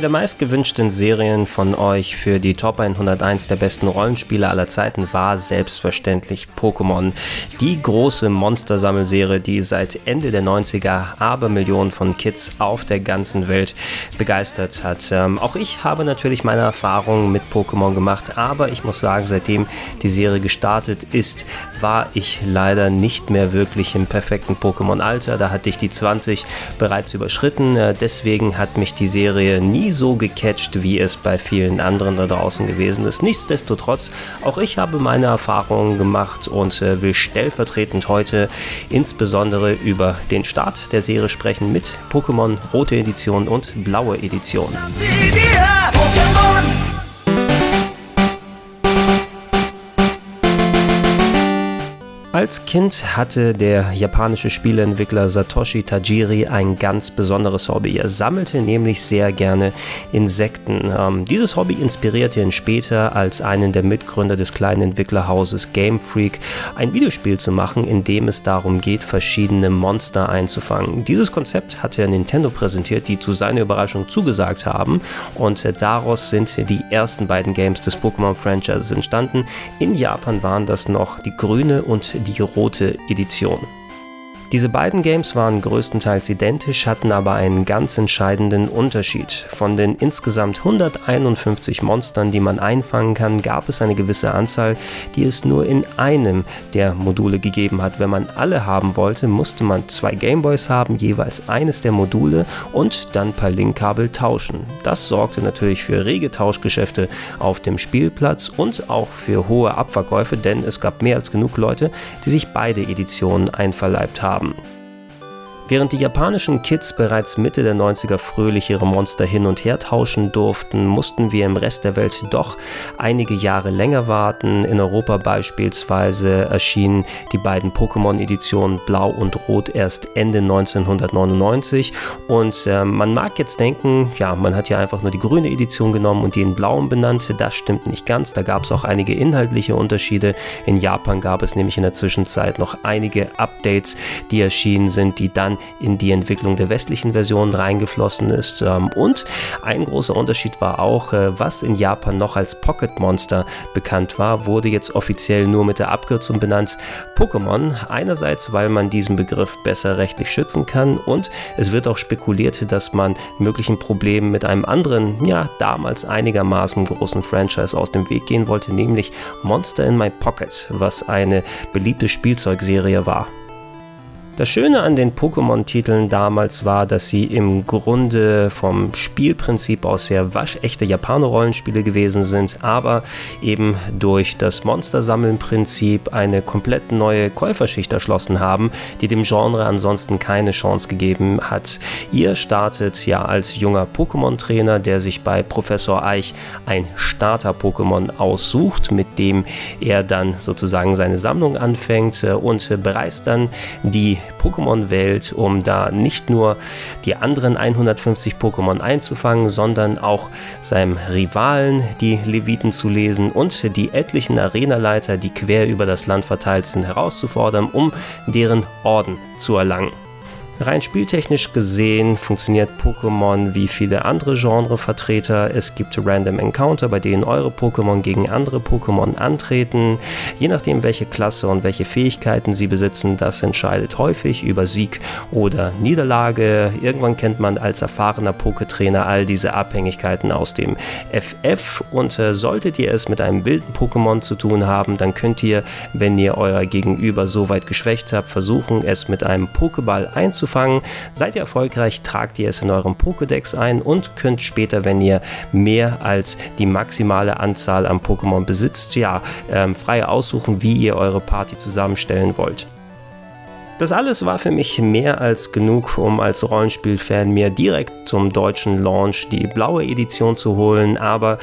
Der meistgewünschten Serien von euch für die Top 101 der besten Rollenspiele aller Zeiten war selbstverständlich Pokémon. Die große Monstersammelserie, die seit Ende der 90er Abermillionen von Kids auf der ganzen Welt begeistert hat. Ähm, auch ich habe natürlich meine Erfahrungen mit Pokémon gemacht, aber ich muss sagen, seitdem die Serie gestartet ist, war ich leider nicht mehr wirklich im perfekten Pokémon-Alter. Da hatte ich die 20 bereits überschritten. Äh, deswegen hat mich die Serie nie so gecatcht, wie es bei vielen anderen da draußen gewesen ist. Nichtsdestotrotz, auch ich habe meine Erfahrungen gemacht und äh, will stellvertretend heute insbesondere über den Start der Serie sprechen mit Pokémon Rote Edition und Blaue Edition. Pokémon! Als Kind hatte der japanische Spieleentwickler Satoshi Tajiri ein ganz besonderes Hobby. Er sammelte nämlich sehr gerne Insekten. Ähm, dieses Hobby inspirierte ihn später als einen der Mitgründer des kleinen Entwicklerhauses Game Freak ein Videospiel zu machen, in dem es darum geht, verschiedene Monster einzufangen. Dieses Konzept hatte er Nintendo präsentiert, die zu seiner Überraschung zugesagt haben und daraus sind die ersten beiden Games des Pokémon-Franchises entstanden. In Japan waren das noch die grüne und die rote Edition. Diese beiden Games waren größtenteils identisch, hatten aber einen ganz entscheidenden Unterschied. Von den insgesamt 151 Monstern, die man einfangen kann, gab es eine gewisse Anzahl, die es nur in einem der Module gegeben hat. Wenn man alle haben wollte, musste man zwei Gameboys haben, jeweils eines der Module und dann per Linkkabel tauschen. Das sorgte natürlich für rege Tauschgeschäfte auf dem Spielplatz und auch für hohe Abverkäufe, denn es gab mehr als genug Leute, die sich beide Editionen einverleibt haben haben. Während die japanischen Kids bereits Mitte der 90er fröhlich ihre Monster hin und her tauschen durften, mussten wir im Rest der Welt doch einige Jahre länger warten. In Europa beispielsweise erschienen die beiden Pokémon-Editionen Blau und Rot erst Ende 1999 und äh, man mag jetzt denken, ja, man hat ja einfach nur die grüne Edition genommen und die in Blauen benannt. Das stimmt nicht ganz, da gab es auch einige inhaltliche Unterschiede. In Japan gab es nämlich in der Zwischenzeit noch einige Updates, die erschienen sind, die dann in die Entwicklung der westlichen Versionen reingeflossen ist. Ähm, und ein großer Unterschied war auch, äh, was in Japan noch als Pocket Monster bekannt war, wurde jetzt offiziell nur mit der Abkürzung benannt Pokémon. Einerseits, weil man diesen Begriff besser rechtlich schützen kann und es wird auch spekuliert, dass man möglichen Problemen mit einem anderen, ja, damals einigermaßen großen Franchise aus dem Weg gehen wollte, nämlich Monster in My Pocket, was eine beliebte Spielzeugserie war. Das Schöne an den Pokémon-Titeln damals war, dass sie im Grunde vom Spielprinzip aus sehr waschechte Japaner-Rollenspiele gewesen sind, aber eben durch das Monster-Sammeln-Prinzip eine komplett neue Käuferschicht erschlossen haben, die dem Genre ansonsten keine Chance gegeben hat. Ihr startet ja als junger Pokémon-Trainer, der sich bei Professor Eich ein Starter-Pokémon aussucht, mit dem er dann sozusagen seine Sammlung anfängt äh, und bereist dann die Pokémon-Welt, um da nicht nur die anderen 150 Pokémon einzufangen, sondern auch seinem Rivalen die Leviten zu lesen und die etlichen Arenaleiter, die quer über das Land verteilt sind, herauszufordern, um deren Orden zu erlangen. Rein spieltechnisch gesehen funktioniert Pokémon wie viele andere Genrevertreter. Es gibt Random Encounter, bei denen eure Pokémon gegen andere Pokémon antreten. Je nachdem, welche Klasse und welche Fähigkeiten sie besitzen, das entscheidet häufig über Sieg oder Niederlage. Irgendwann kennt man als erfahrener Pokétrainer all diese Abhängigkeiten aus dem FF und äh, solltet ihr es mit einem wilden Pokémon zu tun haben, dann könnt ihr, wenn ihr euer Gegenüber so weit geschwächt habt, versuchen, es mit einem Pokéball einzufangen anzufangen. Seid ihr erfolgreich, tragt ihr es in eurem Pokédex ein und könnt später, wenn ihr mehr als die maximale Anzahl an Pokémon besitzt, ja, ähm, frei aussuchen, wie ihr eure Party zusammenstellen wollt. Das alles war für mich mehr als genug, um als Rollenspielfan mir direkt zum deutschen Launch die blaue Edition zu holen, aber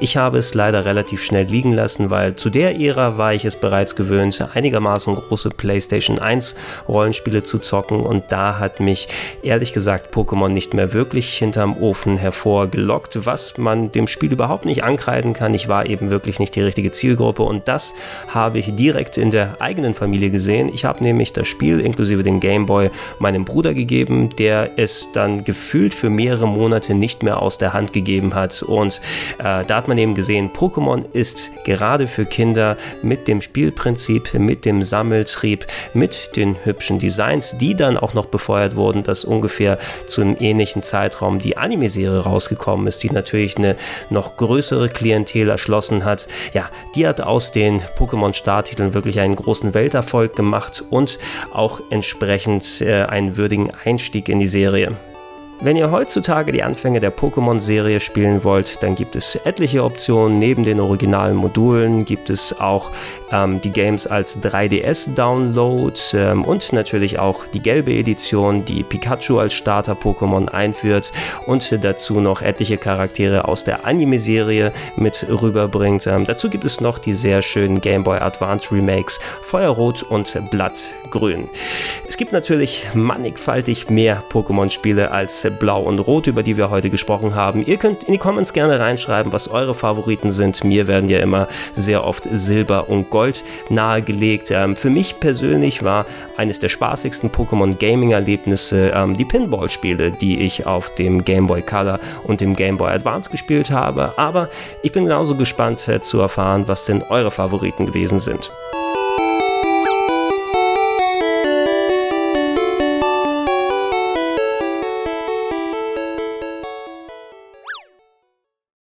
ich habe es leider relativ schnell liegen lassen, weil zu der Ära war ich es bereits gewöhnt, einigermaßen große PlayStation 1 Rollenspiele zu zocken und da hat mich ehrlich gesagt Pokémon nicht mehr wirklich hinterm Ofen hervorgelockt, was man dem Spiel überhaupt nicht ankreiden kann. Ich war eben wirklich nicht die richtige Zielgruppe und das habe ich direkt in der eigenen Familie gesehen. Ich habe nämlich das Spiel inklusive den Gameboy meinem Bruder gegeben, der es dann gefühlt für mehrere Monate nicht mehr aus der Hand gegeben hat und äh, da hat man eben gesehen, Pokémon ist gerade für Kinder mit dem Spielprinzip, mit dem Sammeltrieb, mit den hübschen Designs, die dann auch noch befeuert wurden, dass ungefähr zu einem ähnlichen Zeitraum die Anime-Serie rausgekommen ist, die natürlich eine noch größere Klientel erschlossen hat. Ja, die hat aus den Pokémon-Starttiteln wirklich einen großen Welterfolg gemacht und auch entsprechend äh, einen würdigen Einstieg in die Serie. Wenn ihr heutzutage die Anfänge der Pokémon-Serie spielen wollt, dann gibt es etliche Optionen. Neben den originalen Modulen gibt es auch ähm, die Games als 3DS-Download ähm, und natürlich auch die gelbe Edition, die Pikachu als Starter-Pokémon einführt und dazu noch etliche Charaktere aus der Anime-Serie mit rüberbringt. Ähm, dazu gibt es noch die sehr schönen Game Boy Advance Remakes Feuerrot und Blattgrün. Es gibt natürlich mannigfaltig mehr Pokémon-Spiele als Blau und Rot, über die wir heute gesprochen haben. Ihr könnt in die Comments gerne reinschreiben, was eure Favoriten sind. Mir werden ja immer sehr oft Silber und Gold nahegelegt. Ähm, für mich persönlich war eines der spaßigsten Pokémon Gaming Erlebnisse ähm, die Pinball-Spiele, die ich auf dem Game Boy Color und dem Game Boy Advance gespielt habe. Aber ich bin genauso gespannt äh, zu erfahren, was denn eure Favoriten gewesen sind.